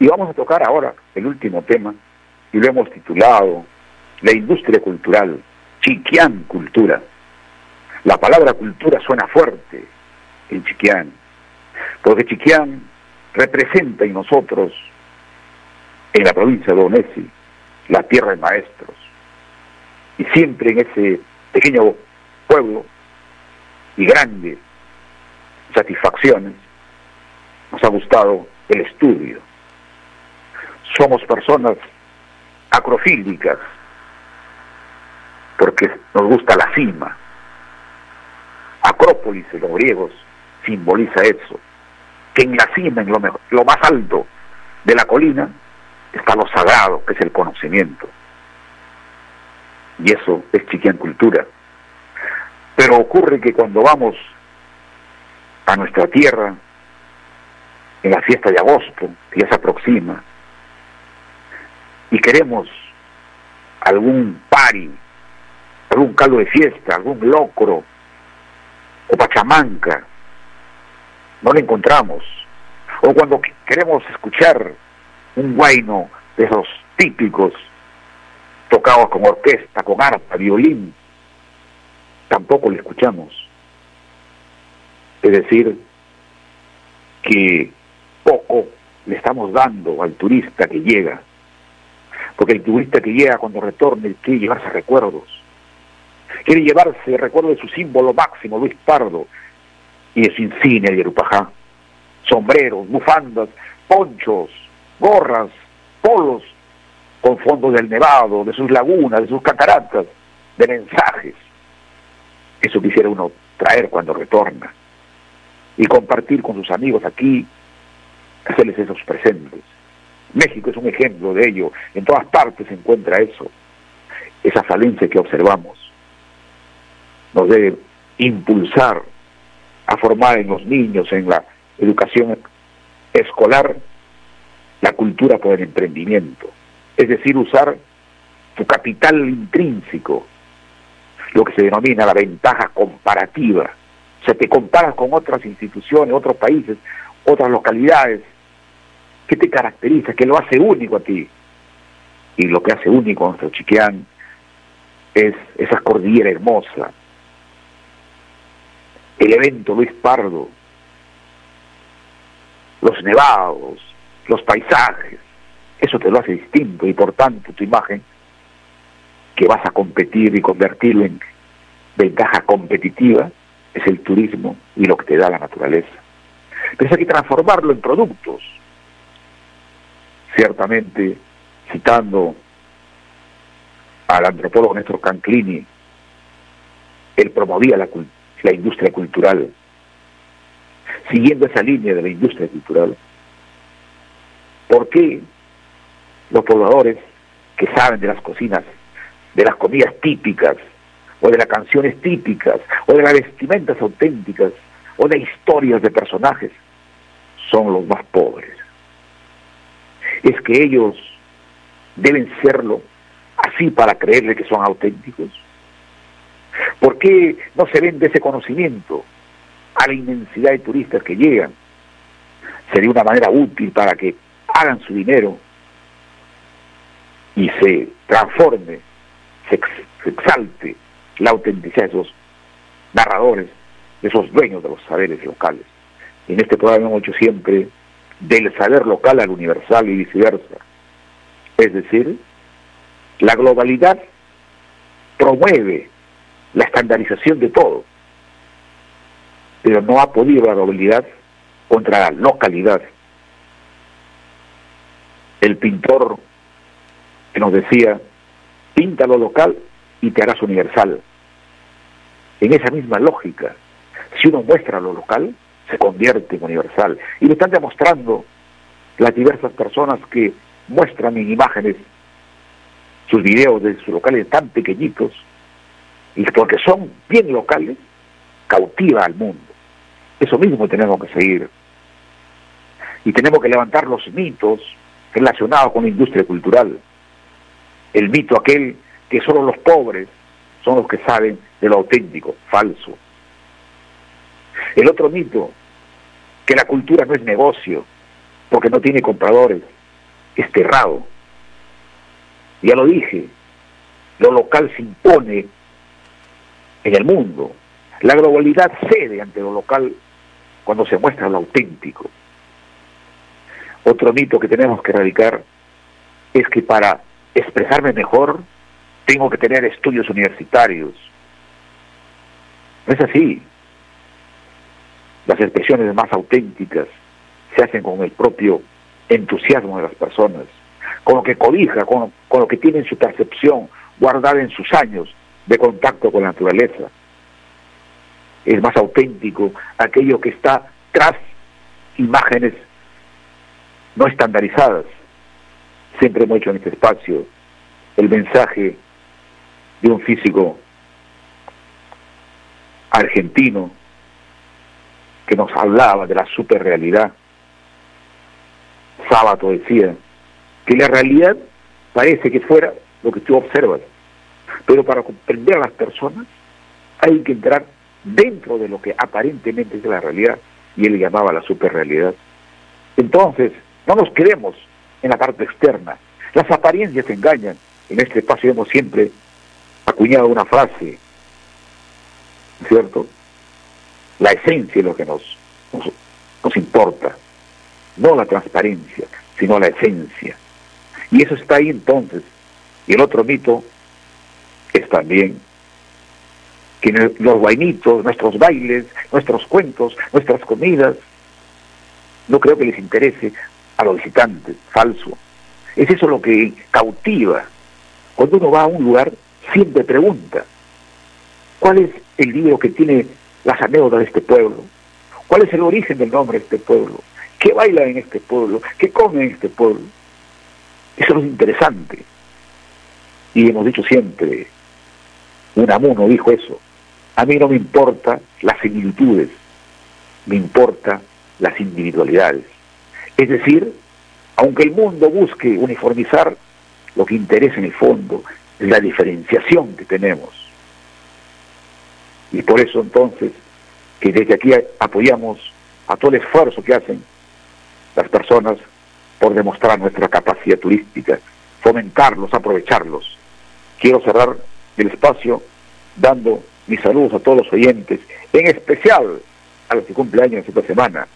Y vamos a tocar ahora el último tema, y lo hemos titulado La industria cultural, Chiquián Cultura. La palabra cultura suena fuerte en Chiquián, porque Chiquián representa en nosotros, en la provincia de Onesi, la tierra de maestros. Y siempre en ese pequeño pueblo y grandes satisfacciones nos ha gustado el estudio. Somos personas acrofílicas porque nos gusta la cima. Acrópolis en los griegos simboliza eso, que en la cima, en lo, lo más alto de la colina, está lo sagrado, que es el conocimiento. Y eso es chiquián cultura. Pero ocurre que cuando vamos a nuestra tierra, en la fiesta de agosto, que ya se aproxima, y queremos algún pari, algún caldo de fiesta, algún locro o pachamanca, no lo encontramos. O cuando queremos escuchar un guayno de esos típicos, tocados con orquesta, con arpa, violín, tampoco lo escuchamos. Es decir, que poco le estamos dando al turista que llega, porque el turista que llega cuando retorne quiere llevarse recuerdos, quiere llevarse recuerdo de su símbolo máximo, Luis Pardo, y de su insignia de Yerupajá, sombreros, bufandas, ponchos, gorras, polos, con fondos del Nevado, de sus lagunas, de sus cataratas, de mensajes. Eso quisiera uno traer cuando retorna y compartir con sus amigos aquí, hacerles esos presentes. México es un ejemplo de ello, en todas partes se encuentra eso, esa falencia que observamos. Nos debe impulsar a formar en los niños, en la educación escolar, la cultura por el emprendimiento, es decir, usar su capital intrínseco, lo que se denomina la ventaja comparativa. O sea, te comparas con otras instituciones, otros países, otras localidades. ¿Qué te caracteriza? ¿Qué lo hace único a ti? Y lo que hace único a nuestro Chiquián es esa cordillera hermosa, el evento Luis Pardo, los nevados, los paisajes, eso te lo hace distinto y por tanto tu imagen que vas a competir y convertirlo en ventaja competitiva es el turismo y lo que te da la naturaleza. Pero hay que transformarlo en productos. Ciertamente, citando al antropólogo Néstor Canclini, él promovía la, la industria cultural. Siguiendo esa línea de la industria cultural, ¿por qué los pobladores que saben de las cocinas, de las comidas típicas, o de las canciones típicas, o de las vestimentas auténticas, o de historias de personajes, son los más que ellos deben serlo así para creerle que son auténticos. ¿Por qué no se vende ese conocimiento a la inmensidad de turistas que llegan? Sería una manera útil para que hagan su dinero y se transforme, se, exalte la autenticidad de esos narradores, de esos dueños de los saberes locales. En este programa hemos hecho siempre del saber local al universal y viceversa. Es decir, la globalidad promueve la estandarización de todo, pero no ha podido la globalidad contra la localidad. El pintor que nos decía, pinta lo local y te harás universal. En esa misma lógica, si uno muestra lo local, se convierte en universal. Y lo están demostrando las diversas personas que muestran en imágenes sus videos de sus locales tan pequeñitos, y porque son bien locales, cautiva al mundo. Eso mismo tenemos que seguir. Y tenemos que levantar los mitos relacionados con la industria cultural el mito aquel que solo los pobres son los que saben de lo auténtico, falso. El otro mito, que la cultura no es negocio, porque no tiene compradores, esterrado. Ya lo dije, lo local se impone en el mundo. La globalidad cede ante lo local cuando se muestra lo auténtico. Otro mito que tenemos que erradicar es que para expresarme mejor tengo que tener estudios universitarios. No es así. Las expresiones más auténticas se hacen con el propio entusiasmo de las personas, con lo que cobija, con, con lo que tienen su percepción guardada en sus años de contacto con la naturaleza. Es más auténtico aquello que está tras imágenes no estandarizadas. Siempre hemos hecho en este espacio el mensaje de un físico argentino que nos hablaba de la superrealidad. Sábato decía que la realidad parece que fuera lo que tú observas, pero para comprender a las personas hay que entrar dentro de lo que aparentemente es la realidad, y él llamaba la superrealidad. Entonces, no nos quedemos en la parte externa. Las apariencias engañan. En este espacio hemos siempre acuñado una frase, ¿cierto? La esencia es lo que nos, nos, importa, no la transparencia, sino la esencia. Y eso está ahí entonces. Y el otro mito es también que los vainitos, nuestros bailes, nuestros cuentos, nuestras comidas, no creo que les interese a los visitantes, falso. Es eso lo que cautiva. Cuando uno va a un lugar, siempre pregunta, ¿cuál es el libro que tiene las anécdotas de este pueblo? ¿Cuál es el origen del nombre de este pueblo? ¿Qué baila en este pueblo? ¿Qué come en este pueblo? Eso es interesante. Y hemos dicho siempre, Unamuno dijo eso, a mí no me importa las similitudes, me importa las individualidades. Es decir, aunque el mundo busque uniformizar, lo que interesa en el fondo es la diferenciación que tenemos. Y por eso entonces, que desde aquí apoyamos a todo el esfuerzo que hacen las personas por demostrar nuestra capacidad turística, fomentarlos, aprovecharlos. Quiero cerrar el espacio dando mis saludos a todos los oyentes, en especial a los que cumpleaños esta semana,